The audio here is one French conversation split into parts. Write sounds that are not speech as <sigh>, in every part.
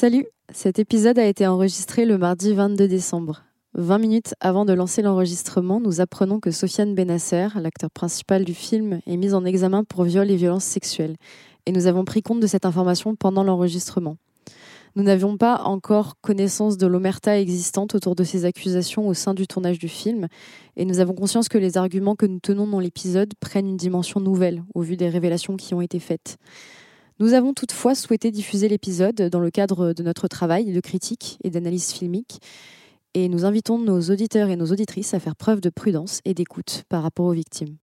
Salut, cet épisode a été enregistré le mardi 22 décembre. 20 minutes avant de lancer l'enregistrement, nous apprenons que Sofiane Benasser, l'acteur principal du film, est mise en examen pour viol et violences sexuelles. Et nous avons pris compte de cette information pendant l'enregistrement. Nous n'avions pas encore connaissance de l'omerta existante autour de ces accusations au sein du tournage du film, et nous avons conscience que les arguments que nous tenons dans l'épisode prennent une dimension nouvelle au vu des révélations qui ont été faites. Nous avons toutefois souhaité diffuser l'épisode dans le cadre de notre travail de critique et d'analyse filmique, et nous invitons nos auditeurs et nos auditrices à faire preuve de prudence et d'écoute par rapport aux victimes.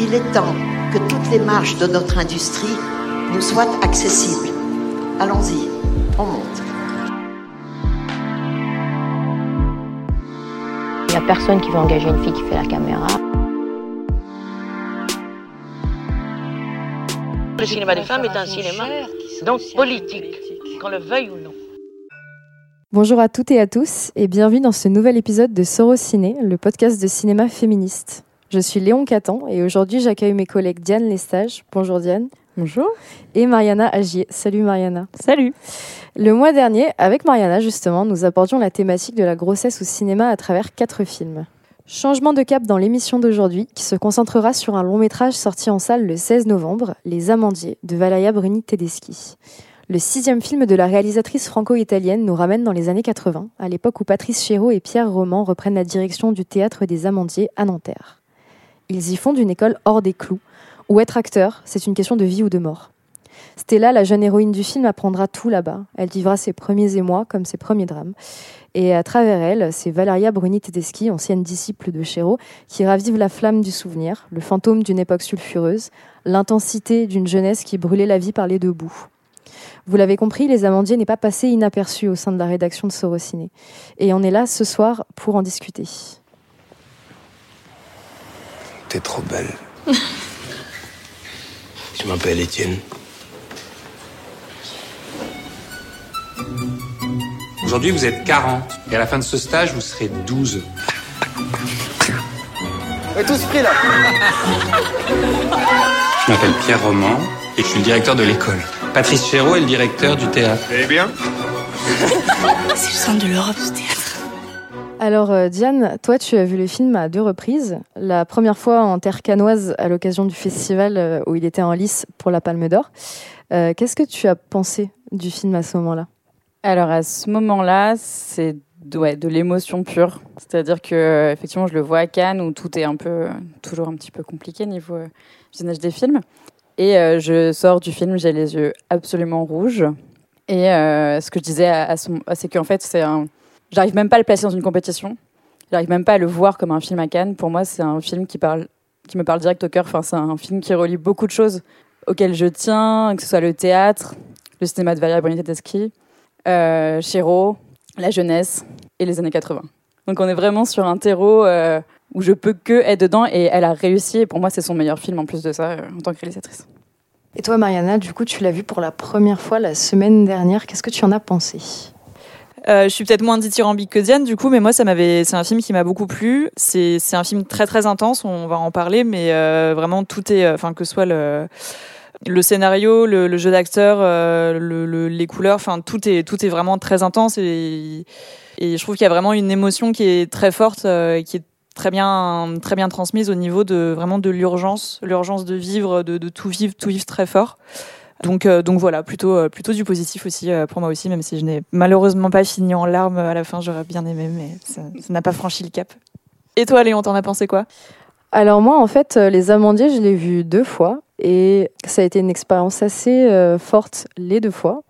Il est temps que toutes les marches de notre industrie nous soient accessibles. Allons-y, on monte. Il n'y a personne qui veut engager une fille qui fait la caméra. Le cinéma des femmes est un cinéma donc politique, qu'on le veuille ou non. Bonjour à toutes et à tous et bienvenue dans ce nouvel épisode de Soros Ciné, le podcast de cinéma féministe. Je suis Léon Catan et aujourd'hui j'accueille mes collègues Diane Lestage. Bonjour Diane. Bonjour. Et Mariana Agier. Salut Mariana. Salut. Le mois dernier, avec Mariana justement, nous abordions la thématique de la grossesse au cinéma à travers quatre films. Changement de cap dans l'émission d'aujourd'hui qui se concentrera sur un long métrage sorti en salle le 16 novembre, Les Amandiers de Valaia Bruni Tedeschi. Le sixième film de la réalisatrice franco-italienne nous ramène dans les années 80, à l'époque où Patrice Chéreau et Pierre Roman reprennent la direction du théâtre des Amandiers à Nanterre. Ils y fondent une école hors des clous, où être acteur, c'est une question de vie ou de mort. Stella, la jeune héroïne du film, apprendra tout là-bas. Elle vivra ses premiers émois comme ses premiers drames. Et à travers elle, c'est Valeria Bruni Tedeschi, ancienne disciple de Chéreau, qui ravive la flamme du souvenir, le fantôme d'une époque sulfureuse, l'intensité d'une jeunesse qui brûlait la vie par les deux bouts. Vous l'avez compris, Les Amandiers n'est pas passé inaperçu au sein de la rédaction de Sorociné. Et on est là ce soir pour en discuter. T'es trop belle. <laughs> Je m'appelle Étienne. Aujourd'hui, vous êtes 40. Et à la fin de ce stage, vous serez 12. On est tous pris là. Je m'appelle Pierre Roman et je suis le directeur de l'école. Patrice Chéreau est le directeur du théâtre. Eh bien C'est le centre de l'Europe, ce théâtre. Alors euh, Diane, toi tu as vu le film à deux reprises. La première fois en terre canoise à l'occasion du festival euh, où il était en lice pour la Palme d'Or. Euh, Qu'est-ce que tu as pensé du film à ce moment-là? Alors à ce moment-là, c'est de l'émotion pure. C'est-à-dire que effectivement, je le vois à Cannes où tout est un peu toujours un petit peu compliqué niveau euh, visionnage des films. Et je sors du film, j'ai les yeux absolument rouges. Et ce que je disais, à, à c'est qu'en fait, c'est un. J'arrive même pas à le placer dans une compétition. J'arrive même pas à le voir comme un film à Cannes. Pour moi, c'est un film qui parle, qui me parle direct au cœur. Enfin, c'est un film qui relie beaucoup de choses auxquelles je tiens, que ce soit le théâtre, le cinéma de Valérie Bruni Tedeschi, euh, la jeunesse et les années 80. Donc on est vraiment sur un terreau euh, où je peux que être dedans et elle a réussi. Et pour moi, c'est son meilleur film en plus de ça euh, en tant que réalisatrice. Et toi Mariana, du coup tu l'as vu pour la première fois la semaine dernière. Qu'est-ce que tu en as pensé? Euh, je suis peut-être moins dithyrambique que Diane du coup, mais moi ça m'avait, c'est un film qui m'a beaucoup plu. C'est c'est un film très très intense, on va en parler, mais euh, vraiment tout est, enfin que soit le le scénario, le, le jeu d'acteur, euh, le, le- les couleurs, enfin tout est tout est vraiment très intense et et je trouve qu'il y a vraiment une émotion qui est très forte, euh, et qui est très bien très bien transmise au niveau de vraiment de l'urgence, l'urgence de vivre, de, de tout vivre, tout vivre très fort. Donc, euh, donc voilà, plutôt, euh, plutôt du positif aussi euh, pour moi aussi, même si je n'ai malheureusement pas fini en larmes à la fin, j'aurais bien aimé, mais ça n'a pas franchi le cap. Et toi, Léon, t'en as pensé quoi? Alors moi en fait Les Amandiers je l'ai vu deux fois et ça a été une expérience assez forte les deux fois.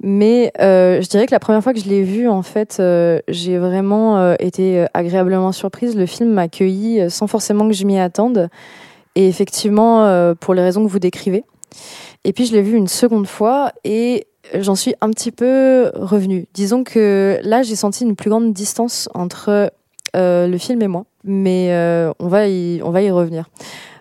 Mais je dirais que la première fois que je l'ai vu, en fait, j'ai vraiment été agréablement surprise. Le film m'a accueilli sans forcément que je m'y attende. Et effectivement, pour les raisons que vous décrivez. Et puis je l'ai vu une seconde fois et j'en suis un petit peu revenue. Disons que là, j'ai senti une plus grande distance entre euh, le film et moi. Mais euh, on, va y, on va y revenir.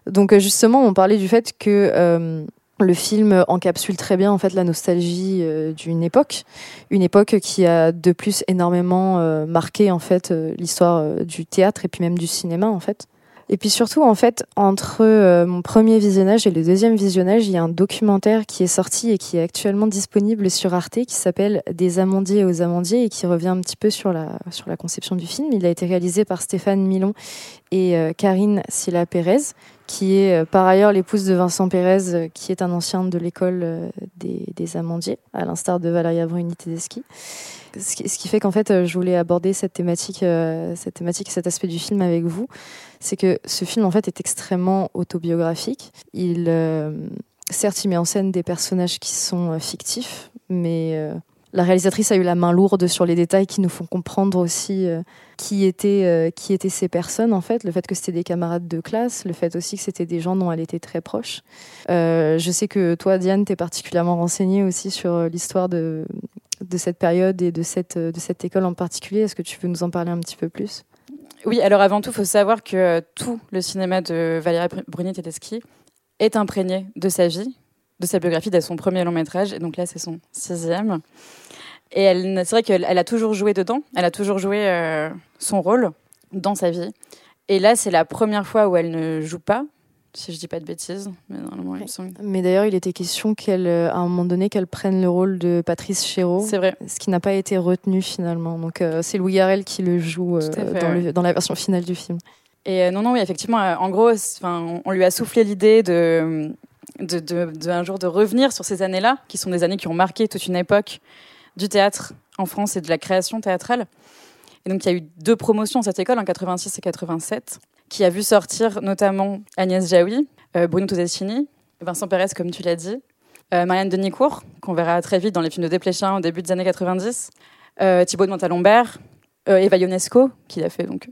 Donc euh, justement, on parlait du fait que le film encapsule très bien en fait la nostalgie d'une époque, une époque qui a de plus énormément marqué en fait l'histoire du théâtre et puis même du cinéma en fait. Et puis surtout, en fait, entre euh, mon premier visionnage et le deuxième visionnage, il y a un documentaire qui est sorti et qui est actuellement disponible sur Arte qui s'appelle Des amandiers aux amandiers et qui revient un petit peu sur la, conception du film. Il a été réalisé par Stéphane Milon et euh, Karine Silla Pérez, qui est euh, par ailleurs l'épouse de Vincent Pérez, euh, qui est un ancien de l'école euh, des, amandiers, à l'instar de Valeria Bruni Tedeschi. Ce qui, fait qu'en fait, je voulais aborder cette thématique, cette cet aspect du film avec vous c'est que ce film en fait est extrêmement autobiographique. Il, certes, il met en scène des personnages qui sont fictifs, mais la réalisatrice a eu la main lourde sur les détails qui nous font comprendre aussi euh, qui étaient euh, qui étaient ces personnes en fait. Le fait que c'était des camarades de classe, le fait aussi que c'était des gens dont elle était très proche. Euh, je sais que toi, Diane, t'es particulièrement renseignée aussi sur l'histoire de de cette période et de cette de cette école en particulier. Est-ce que tu veux nous en parler un petit peu plus? Oui, alors avant tout, il faut savoir que tout le cinéma de Valérie Br- Bruni Tedeschi est imprégné de sa vie, de sa biographie, de son premier long métrage. Et donc là, c'est son sixième. Et elle, c'est vrai qu'elle elle a toujours joué dedans. Elle a toujours joué euh, son rôle dans sa vie. Et là, c'est la première fois où elle ne joue pas, si je dis pas de bêtises. Mais d'ailleurs, il était question qu'elle, euh, à un moment donné, qu'elle prenne le rôle de Patrice Chéreau, C'est vrai. ce qui n'a pas été retenu finalement. Donc euh, c'est Louis Garrel qui le joue euh, fait, dans, ouais. le- dans la version finale du film. Et non, non, oui, effectivement, en gros, on lui a soufflé l'idée de, de, un jour de revenir sur ces années-là, qui sont des années qui ont marqué toute une époque du théâtre en France et de la création théâtrale. Et donc, il y a eu deux promotions à cette école, en 86 et 87, qui a vu sortir notamment Agnès Jaoui, euh, Bruno Todeschini, Vincent Pérez, comme tu l'as dit, euh, Marianne Denicourt, qu'on verra très vite dans les films de Desplechin au début des années 90, euh, Thibaut de Montalembert, Eva Ionesco, qui a fait donc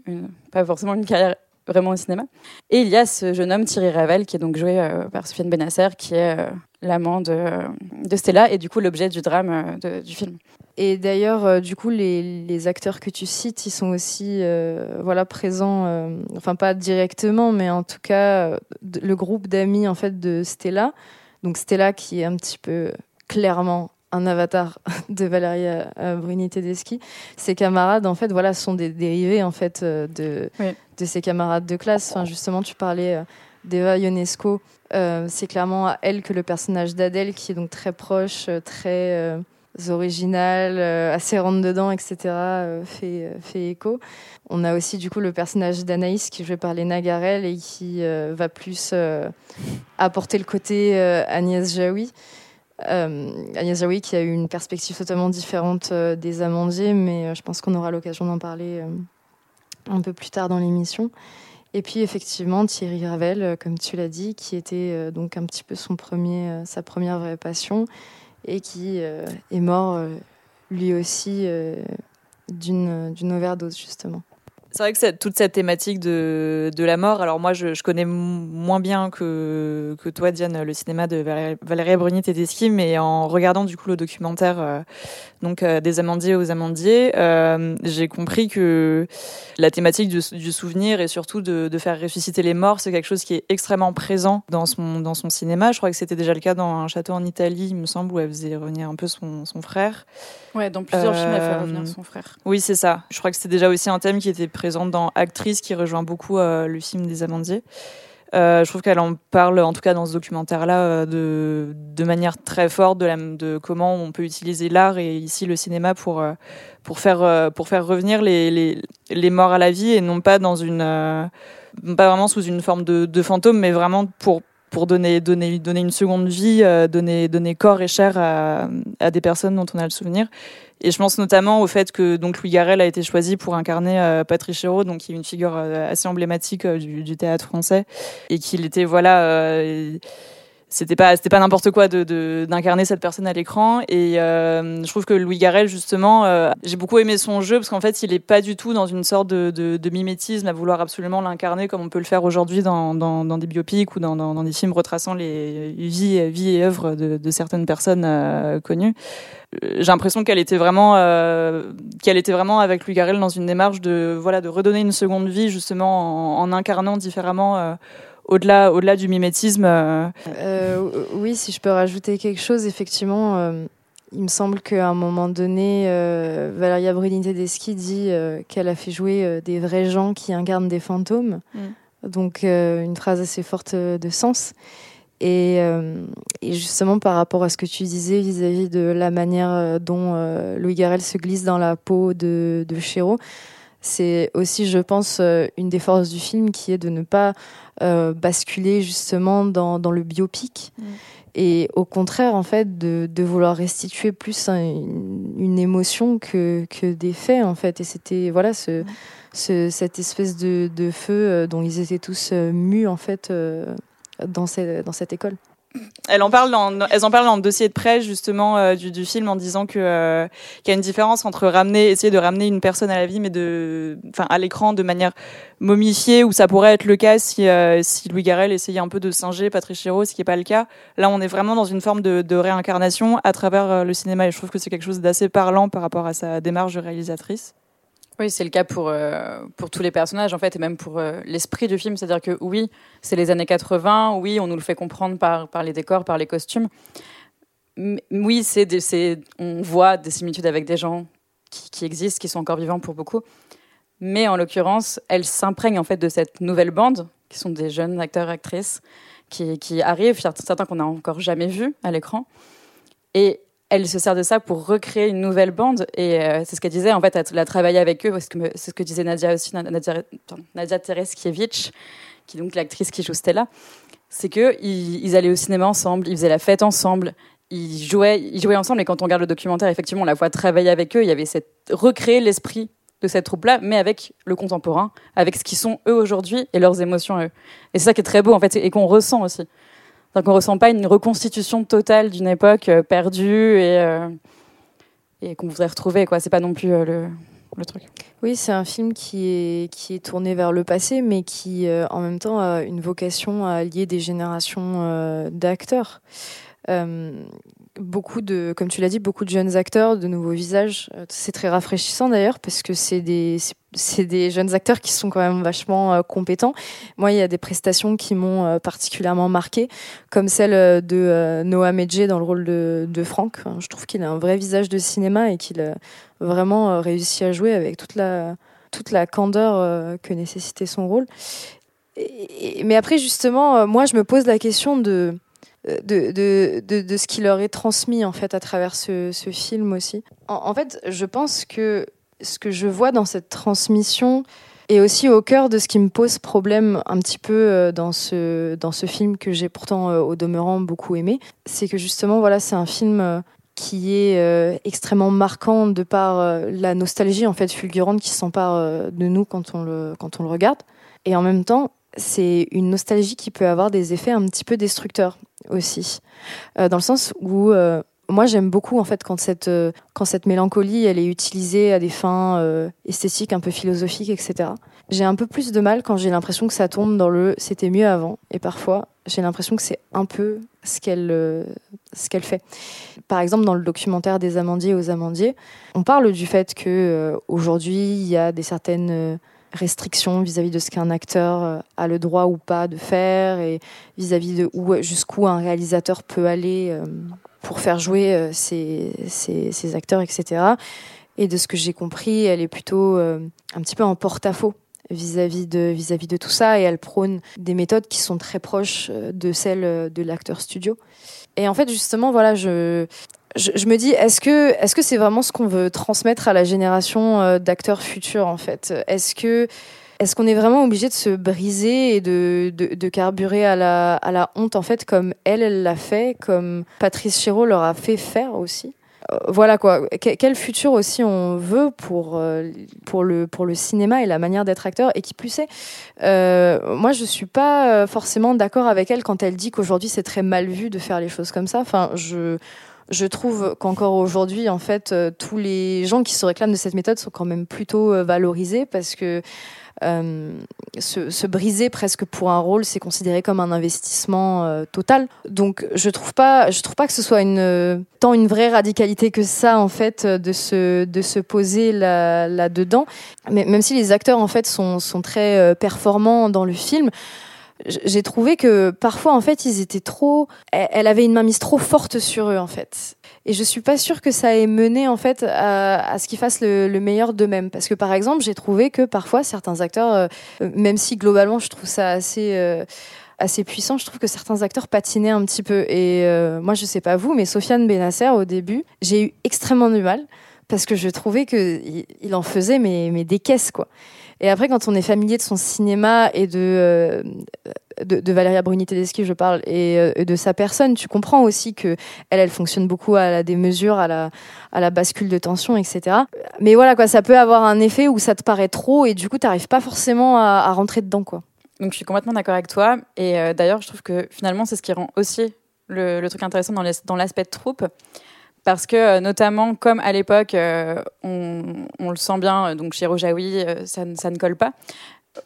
pas forcément une carrière vraiment au cinéma. Et il y a ce jeune homme, Thierry Ravel, qui est donc joué euh, par Sofiane Benasser, qui est euh, l'amant de, de Stella et du coup l'objet du drame euh, du film. Et d'ailleurs, du coup, les, les acteurs que tu cites, ils sont aussi voilà présents, enfin pas directement, mais en tout cas le groupe d'amis en fait de Stella. Donc Stella qui est un petit peu clairement un avatar <laughs> de Valeria euh, Bruni Tedeschi. Ses camarades en fait voilà sont des dérivés en fait euh, de Oui. de ses camarades de classe. Enfin justement, tu parlais euh, d'Eva Ionesco. Euh, c'est clairement à elle que le personnage d'Adèle, qui est donc très proche, très euh, original, euh, assez rentre dedans, etc., fait, fait écho. On a aussi du coup le personnage d'Anaïs qui est joué par Garel et qui va plus apporter le côté Agnès Jaoui. Euh, Agnès Jaoui qui a eu une perspective totalement différente euh, des Amandiers, mais euh, je pense qu'on aura l'occasion d'en parler un peu plus tard dans l'émission. Et puis effectivement Thierry Ravel, comme tu l'as dit, qui était donc un petit peu son premier, sa première vraie passion et qui est mort lui aussi d'une overdose justement. C'est vrai que cette- toute cette thématique de, de la mort, alors moi je, je connais moins bien que, que toi Diane le cinéma de Valérie, Valérie Bruni Tedeschi, mais en regardant du coup le documentaire euh, donc euh, des amandiers aux amandiers, euh, j'ai compris que la thématique du, du souvenir et surtout de, de faire ressusciter les morts, c'est quelque chose qui est extrêmement présent dans son, dans son cinéma. Je crois que c'était déjà le cas dans un château en Italie, il me semble, où elle faisait revenir un peu son, son frère. Ouais, dans plusieurs films, elle fait revenir son frère. Oui, c'est ça. Je crois que c'était déjà aussi un thème qui était présent dans Actrice, qui rejoint beaucoup euh, le film des Amandiers. Euh, je trouve qu'elle en parle, en tout cas dans ce documentaire-là, euh, de, de manière très forte de, la, de comment on peut utiliser l'art et ici le cinéma pour, pour, faire, pour faire revenir les, les, morts à la vie et non pas dans une, pas vraiment sous une forme de fantôme, mais vraiment pour pour donner, donner, donner une seconde vie, euh, donner, donner corps et chair à, à des personnes dont on a le souvenir. Et je pense notamment au fait que donc Louis Garrel a été choisi pour incarner euh, Patrice Chéreau, donc qui est une figure euh, assez emblématique du, théâtre français, et qu'il était voilà, c'était pas c'était pas n'importe quoi de d'incarner cette personne à l'écran. Et euh, je trouve que Louis Garrel justement, euh, j'ai beaucoup aimé son jeu parce qu'en fait il est pas du tout dans une sorte de, de, de mimétisme à vouloir absolument l'incarner comme on peut le faire aujourd'hui dans, dans, dans des biopics ou dans, dans, des films retraçant les vies vie et œuvres de, de certaines personnes euh, connues j'ai l'impression qu'elle était vraiment euh, qu'elle était vraiment avec Louis Garrel dans une démarche de voilà de redonner une seconde vie justement en, en incarnant différemment euh, au-delà au-delà du mimétisme euh. Euh, oui, si je peux rajouter quelque chose, effectivement, euh, il me semble qu'à un moment donné, euh, Valeria Bruni Tedeschi dit qu'elle a fait jouer des vrais gens qui incarnent des fantômes. Mm. Donc une phrase assez forte de sens. Et, et, justement par rapport à ce que tu disais vis-à-vis de la manière dont Louis Garrel se glisse dans la peau de, de Chéreau, c'est aussi, je pense, une des forces du film qui est de ne pas basculer justement dans, dans le biopic. Mm. et au contraire en fait de, de vouloir restituer plus une, émotion que, que des faits en fait. Et c'était voilà ce, ce, cette espèce de, de feu euh, dont ils étaient tous euh, mus en fait euh, dans, cette, dans cette école elle en parle dans, elles en parlent dans le dossier de presse justement euh, du, du, film en disant que euh, qu'il y a une différence entre ramener, essayer de ramener une personne à la vie, mais de, enfin à l'écran de manière momifiée, où ça pourrait être le cas si euh, si Louis Garrel essayait un peu de singer Patrick Chéreau, ce qui est pas le cas. Là, on est vraiment dans une forme de, de réincarnation à travers le cinéma, et je trouve que c'est quelque chose d'assez parlant par rapport à sa démarche de réalisatrice. Oui, c'est le cas pour, euh, pour tous les personnages, en fait, et même pour euh, l'esprit du film. C'est-à-dire que oui, c'est les années 80, oui, on nous le fait comprendre par, par les décors, par les costumes. oui, c'est on voit des similitudes avec des gens qui, existent, qui sont encore vivants pour beaucoup. Mais en l'occurrence, elle s'imprègne en fait de cette nouvelle bande, qui sont des jeunes acteurs actrices, qui, qui arrivent, certains qu'on n'a encore jamais vus à l'écran. Et elle se sert de ça pour recréer une nouvelle bande. Et euh, c'est ce qu'elle disait, en fait, elle a travaillé avec eux, c'est ce que disait Nadia aussi, Nadia, Nadia Tereskiewicz, qui est donc l'actrice qui joue Stella. C'est qu'ils ils allaient au cinéma ensemble, ils faisaient la fête ensemble, ils jouaient, ils jouaient ensemble. Et quand on regarde le documentaire, effectivement, on la voit travailler avec eux. Il y avait cette, recréer l'esprit de cette troupe-là, mais avec le contemporain, avec ce qu'ils sont eux aujourd'hui et leurs émotions eux. Et c'est ça qui est très beau, en fait, et qu'on ressent aussi. Donc on ressent pas une reconstitution totale d'une époque euh, perdue et, euh, et qu'on voudrait retrouver. Quoi, c'est pas non plus euh, le, le, truc. Oui, c'est un film qui est qui est tourné vers le passé, mais qui en même temps a une vocation à lier des générations d'acteurs beaucoup de, comme tu l'as dit, beaucoup de jeunes acteurs, de nouveaux visages. Euh, c'est très rafraîchissant d'ailleurs parce que c'est des, c'est des jeunes acteurs qui sont quand même vachement euh, compétents. Moi, il y a des prestations qui m'ont euh, particulièrement marqué, comme celle de Noah Medjay dans le rôle de, de Franck. Je trouve qu'il a un vrai visage de cinéma et qu'il a vraiment réussi à jouer avec toute la, toute la candeur que nécessitait son rôle. mais après, justement, moi, je me pose la question de de, de, de, ce qui leur est transmis en fait à travers ce, ce film aussi. En, fait, je pense que ce que je vois dans cette transmission est aussi au cœur de ce qui me pose problème un petit peu euh, dans ce, dans ce film que j'ai pourtant euh, au demeurant beaucoup aimé. C'est que justement, voilà, c'est un film euh, qui est extrêmement marquant de par la nostalgie en fait fulgurante qui s'empare de nous quand on le, quand on le regarde. Et en même temps, c'est une nostalgie qui peut avoir des effets un petit peu destructeurs aussi, euh, dans le sens où euh, moi j'aime beaucoup en fait quand cette euh, quand cette mélancolie elle est utilisée à des fins esthétiques un peu philosophiques etc. J'ai un peu plus de mal quand j'ai l'impression que ça tombe dans le c'était mieux avant et parfois j'ai l'impression que c'est un peu ce qu'elle ce qu'elle fait. Par exemple dans le documentaire des amandiers aux amandiers, on parle du fait que aujourd'hui il y a des certaines restrictions vis-à-vis de ce qu'un acteur euh, a le droit ou pas de faire et vis-à-vis de où jusqu'où un réalisateur peut aller euh, pour faire jouer euh, ses, ses, acteurs, etc. Et de ce que j'ai compris, elle est plutôt un petit peu en porte-à-faux vis-à-vis de vis-à-vis de tout ça et elle prône des méthodes qui sont très proches de celles de l'acteur studio. Et en fait, justement, voilà, je je, me dis, est-ce que est-ce que c'est vraiment ce qu'on veut transmettre à la génération euh, d'acteurs futurs en fait? Est-ce que est-ce qu'on est vraiment obligé de se briser et de, de, de, carburer à la, à la honte en fait comme elle elle l'a fait, comme Patrice Chéreau leur a fait faire aussi? Euh, voilà quoi. quel futur aussi on veut pour euh, pour le pour le cinéma et la manière d'être acteur et qui plus est, euh, moi je suis pas forcément d'accord avec elle quand elle dit qu'aujourd'hui c'est très mal vu de faire les choses comme ça. Enfin je je trouve qu'encore aujourd'hui, en fait, euh, tous les gens qui se réclament de cette méthode sont quand même plutôt euh, valorisés parce que euh, se, briser presque pour un rôle, c'est considéré comme un investissement total. Donc, je trouve pas, je trouve pas que ce soit tant une vraie radicalité que ça, en fait, de se de se poser là, là dedans. Mais même si les acteurs, en fait, sont sont très performants dans le film j'ai trouvé que parfois en fait ils étaient trop elle avait une mainmise trop forte sur eux en fait. Et je suis pas sûre que ça ait mené en fait à, ce qu'ils fassent le, meilleur d'eux-mêmes. Parce que par exemple j'ai trouvé que parfois certains acteurs euh, même si globalement je trouve ça assez euh, assez puissant je trouve que certains acteurs patinaient un petit peu. Et euh, moi je sais pas vous mais Sofiane Benasser au début j'ai eu extrêmement du mal. Parce que je trouvais que il, en faisait mais des caisses quoi et après, quand on est familier de son cinéma et de, euh, de, de, Valéria Bruni Tedeschi, je parle, euh, et, de sa personne, tu comprends aussi que elle, elle fonctionne beaucoup à la démesure, à la, à la bascule de tension, etc. Mais voilà, quoi, ça peut avoir un effet où ça te paraît trop et du coup, tu n'arrives pas forcément à, rentrer dedans, quoi. Donc, je suis complètement d'accord avec toi. Et euh, d'ailleurs, je trouve que finalement, c'est ce qui rend aussi le, truc intéressant dans l'aspect de troupe parce que euh, notamment comme à l'époque euh, on, on, le sent bien euh, donc chez Rojaoui ça, ça, ne colle pas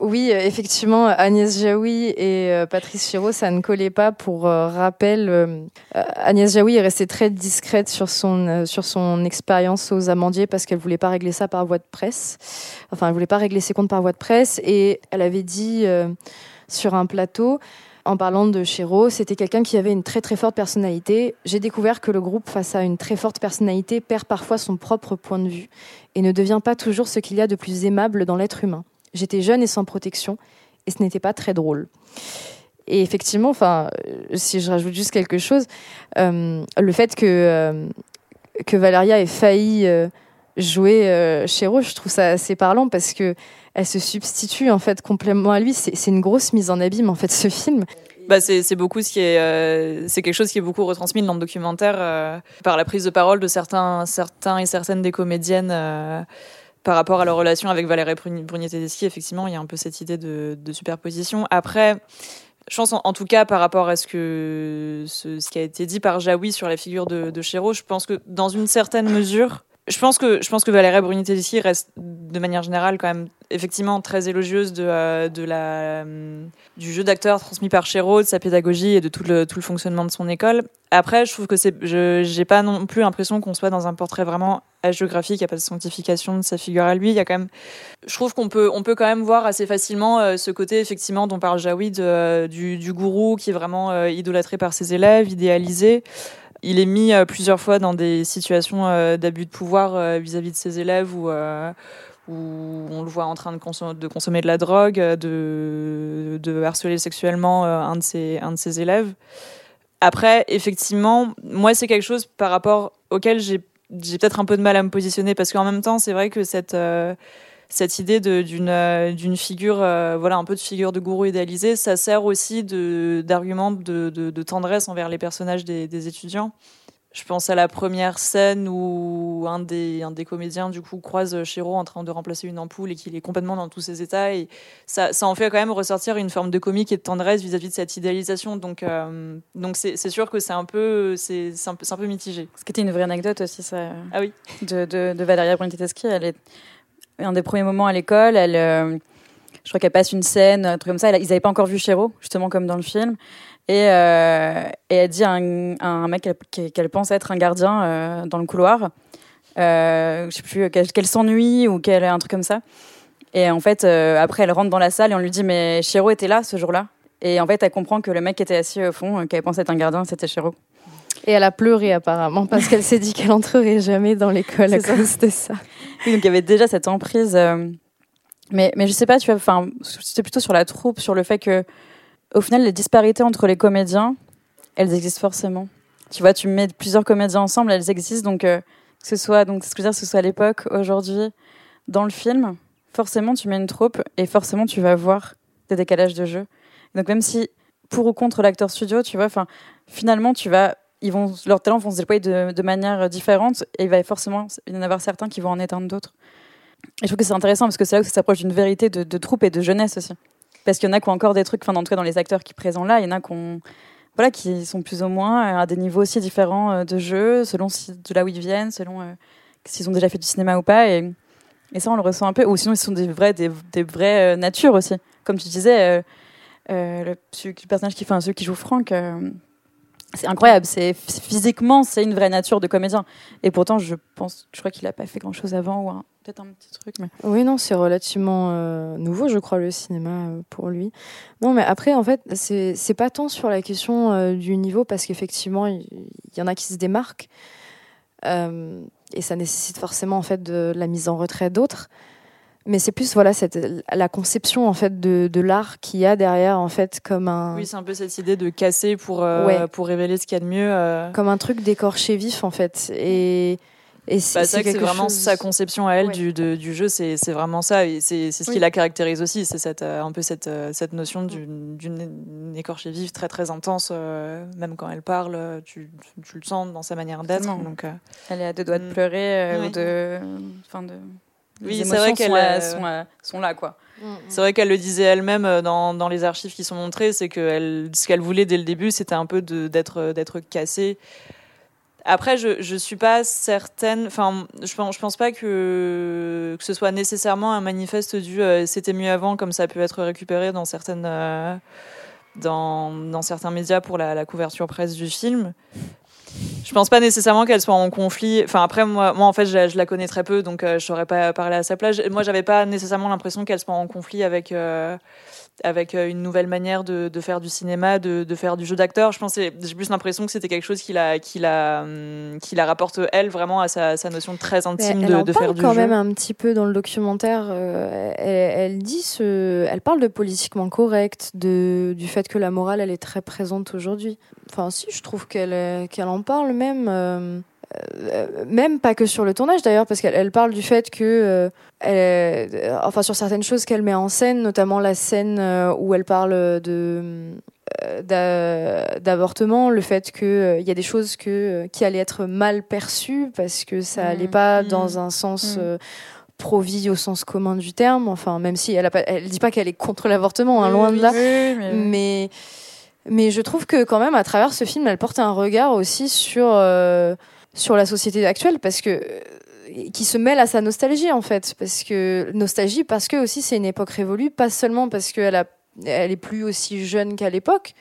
oui, effectivement, Agnès Jaoui et Patrice Chiraud, ça ne collait pas. Pour rappel, Agnès Jaoui est restée très discrète sur son, sur son expérience aux amandiers parce qu'elle voulait pas régler ça par voie de presse. Enfin, elle voulait pas régler ses comptes par voie de presse. Et elle avait dit sur un plateau en parlant de Chéreau, c'était quelqu'un qui avait une très très forte personnalité. J'ai découvert que le groupe, face à une très forte personnalité, perd parfois son propre point de vue et ne devient pas toujours ce qu'il y a de plus aimable dans l'être humain. J'étais jeune et sans protection, et ce n'était pas très drôle. Et effectivement, euh, si je rajoute juste quelque chose, euh, le fait que, euh, que Valeria ait failli jouer euh, Chéreau, je trouve ça assez parlant parce que elle se substitue en fait complètement à lui. C'est une grosse mise en abîme en fait ce film. Bah c'est beaucoup ce qui est euh, c'est quelque chose qui est beaucoup retransmis dans le documentaire euh, par la prise de parole de certains certains et certaines des comédiennes euh, par rapport à leur relation avec Valérie Brunier-Tedeschi. Effectivement, il y a un peu cette idée de, superposition. Après. Je pense en, tout cas par rapport à ce que ce, qui a été dit par Jaoui sur la figure de, de Chéreau, je pense que dans une certaine mesure, je pense que je pense que Bruni-Tedeschi reste de manière générale quand même effectivement très élogieuse de, euh, la euh, du jeu d'acteur transmis par Chéreau, de sa pédagogie et de tout le tout le fonctionnement de son école. Après, je trouve que c'est je j'ai pas non plus l'impression qu'on soit dans un portrait vraiment géographique, il n'y a pas de sanctification de sa figure à lui, il y a quand même je trouve qu'on peut on peut quand même voir assez facilement euh, ce côté effectivement dont parle Jaoui du gourou qui est vraiment idolâtré par ses élèves, idéalisé. Il est mis euh, plusieurs fois dans des situations euh, d'abus de pouvoir euh, vis-à-vis de ses élèves où, on le voit en train de, consommer de, consommer de la drogue, de, de harceler sexuellement un, de ses, un de ses élèves. Après, effectivement, moi, c'est quelque chose par rapport auquel j'ai peut-être un peu de mal à me positionner parce qu'en même temps, c'est vrai que cette cette idée d'une euh, d'une figure euh, voilà un peu de figure de gourou idéalisé ça sert aussi d'argument de, de, de, tendresse envers les personnages des, des, étudiants. Je pense à la première scène où un des un des comédiens du coup croise Chéreau en train de remplacer une ampoule et qu'il est complètement dans tous ses états. Et ça ça en fait quand même ressortir une forme de comique et de tendresse vis-à-vis de cette idéalisation. Donc euh, donc c'est sûr que c'est un peu c'est un peu un peu mitigé. Ce qui était une vraie anecdote aussi ça. Ah oui. De de, de Bruni-Tedeschi elle est un des premiers moments à l'école, elle, euh, je crois qu'elle passe une scène, un truc comme ça. ils n'avaient pas encore vu Chéreau, justement comme dans le film. Et, euh, elle dit à un, mec qu'elle pense être un gardien euh, dans le couloir. je sais plus, qu'elle s'ennuie ou qu'elle un truc comme ça. Et en fait, après, elle rentre dans la salle et on lui dit Mais Chéreau était là ce jour-là. Et en fait, elle comprend que le mec qui était assis au fond, qu'elle pensait être un gardien, c'était Chéreau. Et elle a pleuré apparemment parce qu'elle s'est dit qu'elle entrerait jamais dans l'école à cause de ça. Oui, donc il y avait déjà cette emprise. Euh, mais, mais je sais pas, tu vois, enfin, c'était plutôt sur la troupe, sur le fait que, au final, les disparités entre les comédiens, elles existent forcément. Tu vois, tu mets plusieurs comédiens ensemble, elles existent. Donc, euh, que ce soit, donc, ce que je veux dire, que ce soit à l'époque, aujourd'hui, dans le film, forcément, tu mets une troupe et forcément, tu vas voir des décalages de jeu. Donc, même si pour ou contre l'acteur studio, tu vois, enfin, finalement, tu vas ils vont, leurs talents vont se déployer de, manière différente et il va forcément y en avoir certains qui vont en éteindre d'autres. Et je trouve que c'est intéressant parce que c'est là où ça s'approche d'une vérité de, troupe et de jeunesse aussi. Parce qu'il y en a qui ont encore des trucs, enfin, en tout cas dans les acteurs qui présent là, il y en a qui, sont plus ou moins à des niveaux aussi différents euh, de jeu, selon de là où ils viennent, selon euh, s'ils ont déjà fait du cinéma ou pas. Et, ça, on le ressent un peu. Ou sinon, ils sont des vrais, des, des vraies euh, natures aussi. Comme tu disais, le, le, personnage qui fait qui joue Franck c'est incroyable. C'est physiquement, c'est une vraie nature de comédien. Et pourtant, je pense, je crois qu'il a pas fait grand chose avant ou peut-être un petit truc. Oui, non, c'est relativement euh, nouveau, je crois, le cinéma euh, pour lui. Non, mais après, en fait, c'est pas tant sur la question euh, du niveau parce qu'effectivement, il y, en a qui se démarquent et ça nécessite forcément en fait de la mise en retrait d'autres mais c'est plus voilà cette la conception en fait de, de l'art qu'il y a derrière en fait comme un oui c'est un peu cette idée de casser pour euh, pour révéler ce qu'il y a de mieux euh. comme un truc d'écorché vif en fait et et c'est bah, vraiment sa conception à elle du, du jeu, c'est vraiment ça. Et c'est ce qui la caractérise aussi. C'est cette, euh, un peu cette, cette notion d'une écorché vive très très intense. même quand elle parle, tu, tu le sens dans sa manière d'être. Donc, Elle est à deux doigts de mm. pleurer ou de, enfin de oui, c'est vrai qu'elles euh, sont, euh, sont, là, quoi. Mm, mm. C'est vrai qu'elle le disait elle-même euh, dans, dans, les archives qui sont montrées, c'est que elle, ce qu'elle voulait dès le début, c'était un peu d'être d'être cassée. Après, je je suis pas certaine. Enfin, je pense je pense pas que que ce soit nécessairement un manifeste du c'était mieux avant, comme ça peut être récupéré dans certaines dans, dans certains médias pour la, la couverture presse du film je pense pas nécessairement qu'elle soit en conflit. Enfin après moi, moi en fait je, je la connais très peu donc euh, je saurais pas parler à sa place. Moi j'avais pas nécessairement l'impression qu'elle soit en conflit avec euh, avec euh, une nouvelle manière de, de faire du cinéma, de, de faire du jeu d'acteur. Je pense j'ai plus l'impression que c'était quelque chose qui la qui la hum, qui la rapporte elle vraiment à sa, sa notion très intime de, de faire du jeu. quand même un petit peu dans le documentaire. elle, elle, dit ce, elle parle de politiquement correct, de du fait que la morale elle est très présente aujourd'hui. Enfin, si, je trouve qu'elle euh, qu'elle en parle même. Euh, euh, même pas que sur le tournage d'ailleurs, parce qu'elle parle du fait que, elle, enfin sur certaines choses qu'elle met en scène, notamment la scène où elle parle de d'avortement, le fait qu'il il y a des choses que, qui allaient être mal perçues parce que ça mmh. allait pas mmh. dans un sens mmh. pro-vie au sens commun du terme. Enfin, même si elle a pas, elle dit pas qu'elle est contre l'avortement, hein, loin de là, mais mais je trouve que quand même, à travers ce film, elle porte un regard aussi sur, euh, sur la société actuelle, parce que euh, qui se mêle à sa nostalgie en fait, parce que nostalgie parce que aussi c'est une époque révolue, pas seulement parce qu'elle elle est plus aussi jeune qu'à l'époque,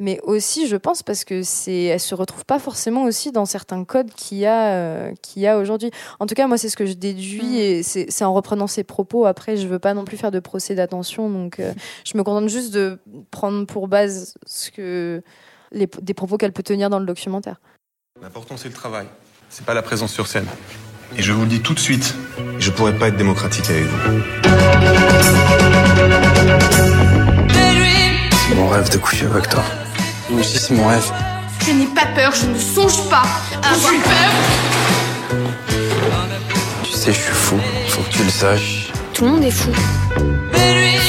mais aussi, je pense, parce que c'est, elle se retrouve pas forcément aussi dans certains codes qu'il y a, euh, qu'il y a aujourd'hui. En tout cas, moi, c'est ce que je déduis mm. et c'est, en reprenant ses propos. Après, je veux pas non plus faire de procès d'attention, donc euh, <laughs> je me contente juste de prendre pour base ce que les, des propos qu'elle peut tenir dans le documentaire. L'important, c'est le travail. C'est pas la présence sur scène. Et je vous le dis tout de suite, je pourrais pas être démocratique avec vous. C'est mon rêve de coucher avec toi. Moi aussi, c'est mon rêve. Je n'ai pas peur, je ne songe pas à avoir peur. Tu sais, je suis fou. Faut que tu le saches. Tout le monde est fou.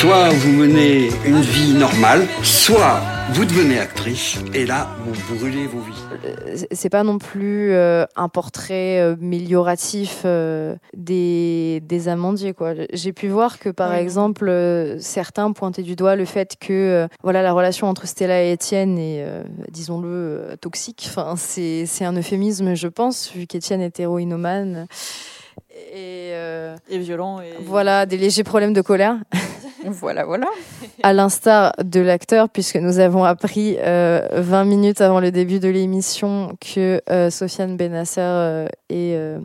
Soit vous menez une vie normale, soit vous devenez actrice et là, vous brûlez vos vies. Euh, c'est pas non plus euh, un portrait euh, amélioratif des, des amandiers. Quoi. J'ai pu voir que, par exemple, certains pointaient du doigt le fait que voilà, la relation entre Stella et Étienne est, disons-le, toxique. Enfin, c'est un euphémisme, je pense, vu qu'Étienne est héroïnomane. Et, et violent. Et... Voilà, des légers problèmes de colère. <laughs> Voilà, voilà. <laughs> À l'instar de l'acteur, puisque nous avons appris euh, 20 minutes avant le début de l'émission que euh, Sofiane Benasser euh, euh,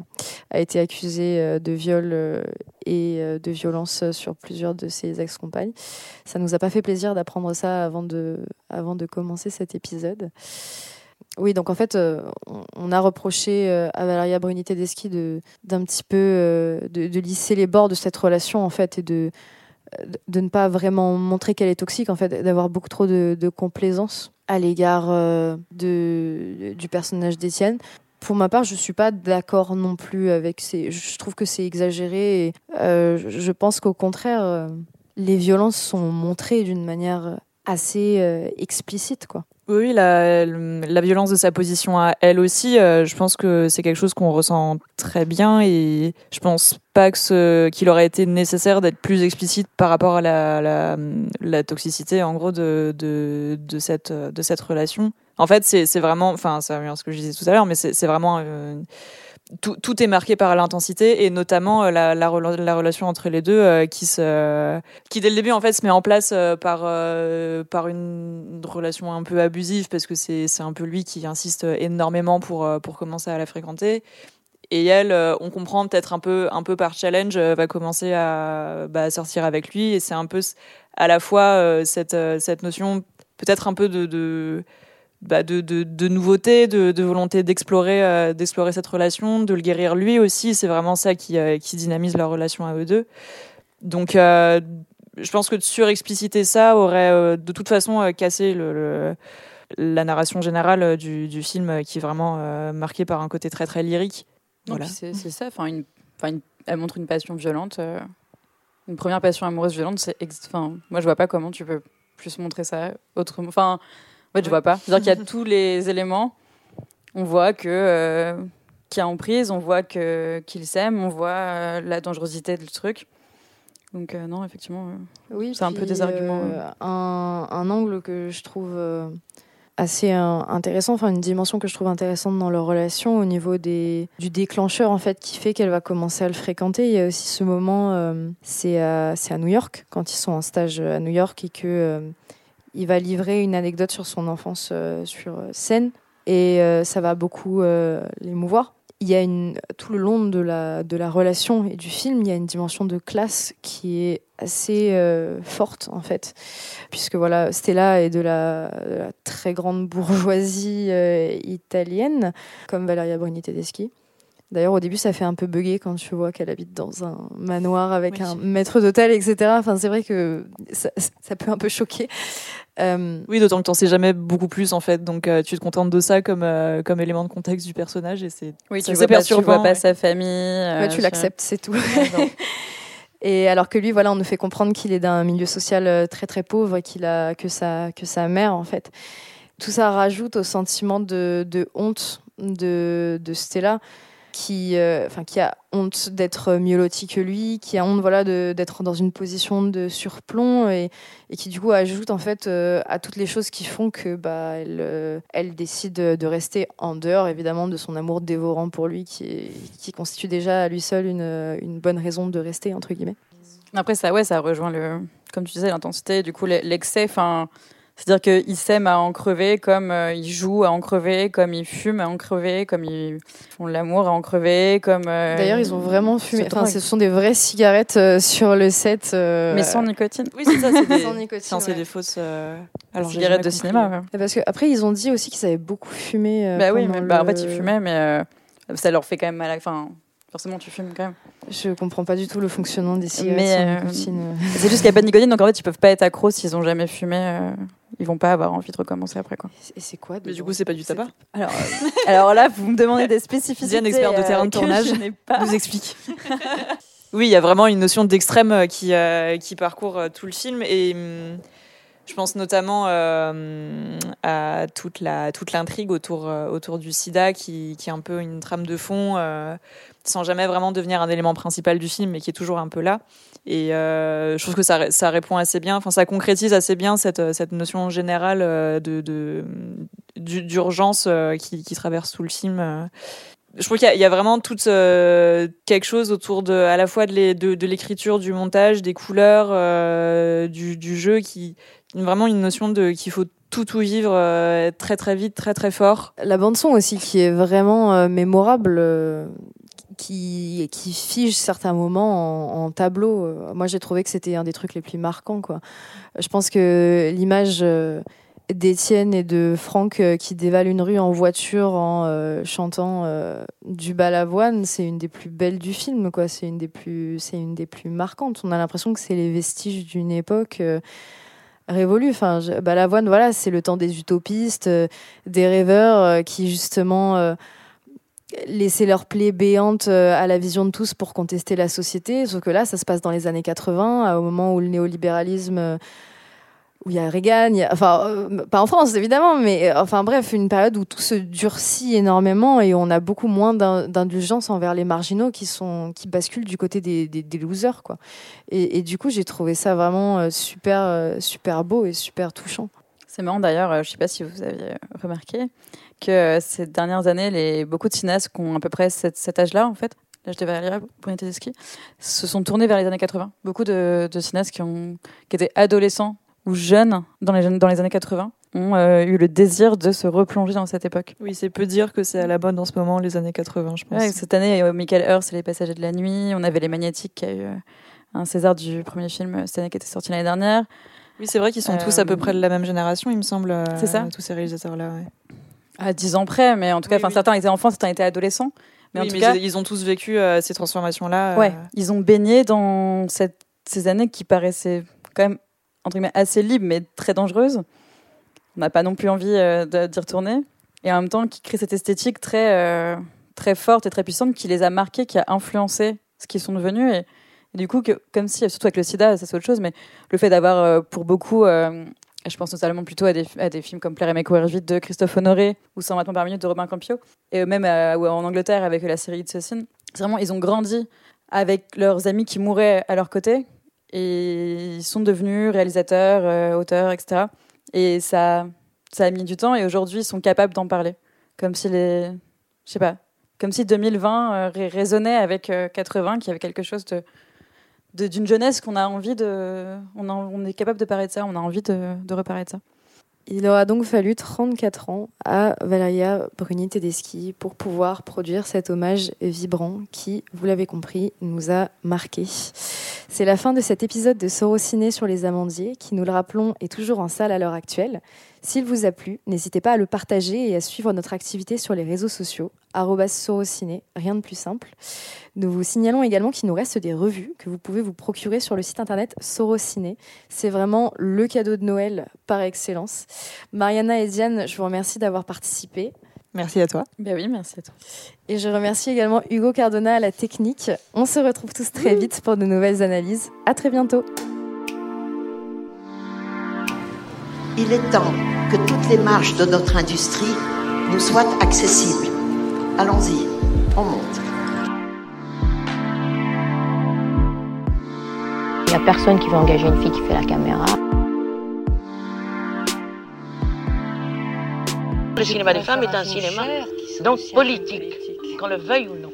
a été accusée de viol et de violence sur plusieurs de ses ex-compagnes. Ça nous a pas fait plaisir d'apprendre ça avant de, avant de commencer cet épisode. Oui, donc en fait, on a reproché à Valeria Bruni Tedeschi de d'un petit peu de, de, lisser les bords de cette relation en fait et de de ne pas vraiment montrer qu'elle est toxique, en fait, d'avoir beaucoup trop de, complaisance à l'égard euh, de, du personnage d'Étienne. Pour ma part, je suis pas d'accord non plus avec ces. Je trouve que c'est exagéré et euh, je pense qu'au contraire, euh, les violences sont montrées d'une manière assez explicite, quoi. Oui, la, la, violence de sa position à elle aussi, euh, je pense que c'est quelque chose qu'on ressent très bien et je pense pas que ce, qu'il aurait été nécessaire d'être plus explicite par rapport à la, la, la toxicité en gros de, de, de, cette, de cette relation. En fait, c'est, c'est vraiment, enfin, ça revient à ce que je disais tout à l'heure, mais c'est, c'est vraiment euh, tout, est marqué par l'intensité et notamment euh, la, la, rela- la relation entre les deux euh, qui se qui dès le début en fait se met en place euh, par par une relation un peu abusive parce que c'est un peu lui qui insiste énormément pour pour commencer à la fréquenter. Et elle on comprend peut-être un peu un peu par challenge va commencer à bah, sortir avec lui. Et c'est un peu à la fois cette cette notion peut-être un peu de bah, de, de, de nouveauté, de, de volonté d'explorer euh, d'explorer cette relation, de le guérir lui aussi. C'est vraiment ça qui, euh, qui dynamise leur relation à eux deux. Donc, euh, je pense que de surexpliciter ça aurait de toute façon cassé le, le- la narration générale du, du film qui est vraiment marquée par un côté très très lyrique. Voilà. c'est ça. Enfin, une, enfin, une- elle montre une passion violente. une première passion amoureuse violente, c'est. Enfin, moi, je vois pas comment tu peux plus montrer ça autrement. Enfin, fait, je vois pas. C'est-à-dire qu'il y a <laughs> tous les éléments. On voit que. euh, qu'il y a emprise, on voit que qu'ils s'aiment, on voit euh, la dangerosité du truc. Donc, euh, non, effectivement. euh, Oui, c'est un peu des arguments. un, un angle que je trouve assez intéressant, enfin une dimension que je trouve intéressante dans leur relation au niveau des, du déclencheur en fait qui fait qu'elle va commencer à le fréquenter. Il y a aussi ce moment, euh, c'est à, à New York quand ils sont en stage à New York et que euh, il va livrer une anecdote sur son enfance euh, sur euh, scène et euh, ça va beaucoup l'émouvoir. Il y a une, tout le long de la, de la relation et du film, il y a une dimension de classe qui est assez euh, forte en fait, puisque voilà, Stella est de la, de la très grande bourgeoisie euh, italienne, comme Valeria Bruni Tedeschi. D'ailleurs, au début, ça fait un peu bugger quand tu vois qu'elle habite dans un manoir avec Oui. un maître d'hôtel, etc. Enfin, c'est vrai que ça, ça peut un peu choquer. Euh, Oui, d'autant que t'en sais jamais beaucoup plus en fait, donc euh, tu te contentes de ça comme euh, comme élément de contexte du personnage et c'est Oui, tu vois, pas, tu vois pas sa famille. euh, Ouais, tu l'acceptes, c'est tout. <laughs> Et alors que lui, voilà, on nous fait comprendre qu'il est d'un milieu social très très pauvre et qu'il a que sa que sa mère en fait. Tout ça rajoute au sentiment de, de honte de, de Stella qui euh, enfin qui a honte d'être mieux loti que lui, qui a honte voilà d'être dans une position de surplomb et, qui du coup ajoute en fait euh, à toutes les choses qui font que bah elle euh, elle décide de rester en dehors évidemment de son amour dévorant pour lui qui qui constitue déjà à lui seul une une bonne raison de rester entre guillemets. Après, ça, ouais, ça rejoint le, comme tu disais, l'intensité, du coup, l'excès. Enfin, c'est-à-dire qu'ils s'aiment à en crever, comme euh, ils jouent à en crever, comme ils fument à en crever, comme ils font l'amour à en crever, comme. euh, D'ailleurs, ils ont vraiment fumé. Enfin, ce sont des vraies cigarettes euh, sur le set. euh, Mais sans nicotine. Oui, c'est ça, c'est <laughs> des, Sans nicotine, ouais. des fausses euh, alors, cigarettes de cinéma. ouais. Et Parce que après, ils ont dit aussi qu'ils avaient beaucoup fumé. euh, Bah oui, mais bah, en fait, ils fumaient, mais euh, ça leur fait quand même mal. à- Enfin, forcément, tu fumes quand même. Je comprends pas du tout le fonctionnement des cigarettes Mais, sans euh, nicotine. <laughs> C'est juste qu'il n'y a pas de nicotine, donc en fait, ils peuvent pas être accros s'ils ont jamais fumé. euh, ils vont pas avoir envie de recommencer après, quoi. Et c'est quoi Mais du coup, c'est pas du tabac. Alors, euh, <laughs> alors là, vous me demandez des spécificités. Diane, expert de terrain de euh, tournage, je n'ai pas. nous explique. <laughs> oui, il y a vraiment une notion d'extrême euh, qui, euh, qui parcourt euh, tout le film et hum, je pense notamment euh, à toute la toute l'intrigue autour euh, autour du SIDA qui, qui est un peu une trame de fond euh, sans jamais vraiment devenir un élément principal du film mais qui est toujours un peu là. Et euh, je trouve que ça, ça répond assez bien. Enfin ça concrétise assez bien cette cette notion générale euh, de de- d'u- d'urgence euh, qui, qui traverse tout le film euh, je trouve qu'il y, a- vraiment tout euh, quelque chose autour de à la fois de l'é- de de l'écriture, du montage, des couleurs, euh, du, jeu, qui vraiment une notion de qu'il faut tout tout vivre euh, très très vite, très très fort. La bande son aussi qui est vraiment euh, mémorable, euh, qui qui fige certains moments en, en tableau. Euh, Moi, j'ai trouvé que c'était un des trucs les plus marquants. Quoi. Je pense que l'image euh, d'Étienne et de Franck euh, qui dévalent une rue en voiture en euh, chantant euh, du balavoine, c'est une des plus belles du film. C'est une des plus, marquantes. On a l'impression que c'est les vestiges d'une époque. euh, révolue. Enfin, je- Balavoine, voilà, c'est le temps des utopistes, euh, des rêveurs euh, qui justement laissaient leur plaie béante euh, à la vision de tous pour contester la société. Sauf que là, ça se passe dans les années 80, euh, au moment où le néolibéralisme, euh, où il y a Reagan, enfin, pas en France évidemment, mais enfin bref, une période où tout se durcit énormément et on a beaucoup moins d'in- d'indulgence envers les marginaux qui sont qui basculent du côté des, losers, quoi. Et, du coup, j'ai trouvé ça vraiment super, super beau et super touchant. C'est marrant d'ailleurs, je ne sais pas si vous aviez remarqué, que euh, ces dernières années, les, beaucoup de cinéastes qui ont à peu près cet, cet âge-là, en fait, l'âge de Valéria Bruni-Tedeschi, se sont tournés vers les années 80. Beaucoup de, de cinéastes qui, ont, qui étaient adolescents ou jeunes dans les, dans les années 80 ont euh, eu le désir de se replonger dans cette époque. Oui, c'est peu dire que c'est à la mode en ce moment, les années 80, je pense. Ouais, cette année, euh, Michael Hurst et les Passagers de la Nuit, on avait Les Magnétiques qui a eu un César du premier film cette année qui était sorti l'année dernière. Oui, c'est vrai qu'ils sont tous à peu près de la même génération, il me semble. C'est ça Tous ces réalisateurs-là, ouais. À 10 ans près, mais en tout cas, Oui, enfin oui. certains étaient enfants, certains étaient adolescents. Mais Oui, en tout mais cas, ils, ont tous vécu euh, ces transformations-là. euh, Ouais, ils ont baigné dans cette, ces années qui paraissaient quand même, entre guillemets, assez libres, mais très dangereuses. On n'a pas non plus envie euh, d'y retourner. Et en même temps, qui crée cette esthétique très, très forte et très puissante qui les a marqués, qui a influencé ce qu'ils sont devenus. Et, et du coup, que, comme si, surtout avec le sida, ça c'est autre chose, mais le fait d'avoir pour beaucoup, et je pense notamment plutôt à des, films comme Plaire aimer courir vite de Christophe Honoré ou 120 par minute de Robin Campio, et même euh, en Angleterre avec la série It's a Sin. C'est vraiment, ils ont grandi avec leurs amis qui mouraient à leur côté et ils sont devenus réalisateurs, euh, auteurs, etc. Et ça, ça a mis du temps et aujourd'hui ils sont capables d'en parler. Comme si les, je sais pas, comme si 2020 euh, ré- résonnait avec euh, 80, qu'il y avait quelque chose de- d'une jeunesse qu'on a envie de, on, est capable de parler de ça, on a envie de, de reparler de ça. Il aura donc fallu 34 ans à Valeria Bruni Tedeschi pour pouvoir produire cet hommage vibrant qui, vous l'avez compris, nous a marqués. C'est la fin de cet épisode de Sorociné sur les amandiers qui, nous le rappelons, est toujours en salle à l'heure actuelle. S'il vous a plu, n'hésitez pas à le partager et à suivre notre activité sur les réseaux sociaux, sorociné, rien de plus simple. Nous vous signalons également qu'il nous reste des revues que vous pouvez vous procurer sur le site internet Sorociné. C'est vraiment le cadeau de Noël par excellence. Mariana et Diane, je vous remercie d'avoir participé. Merci à toi. Ben oui, merci à toi. Et je remercie également Hugo Cardona à la technique. On se retrouve tous très vite pour de nouvelles analyses. À très bientôt. Il est temps que toutes les marches de notre industrie nous soient accessibles. Allons-y, on monte. Il n'y a personne qui veut engager une fille qui fait la caméra. Le cinéma des femmes est un cinéma donc politique, qu'on le veuille ou non.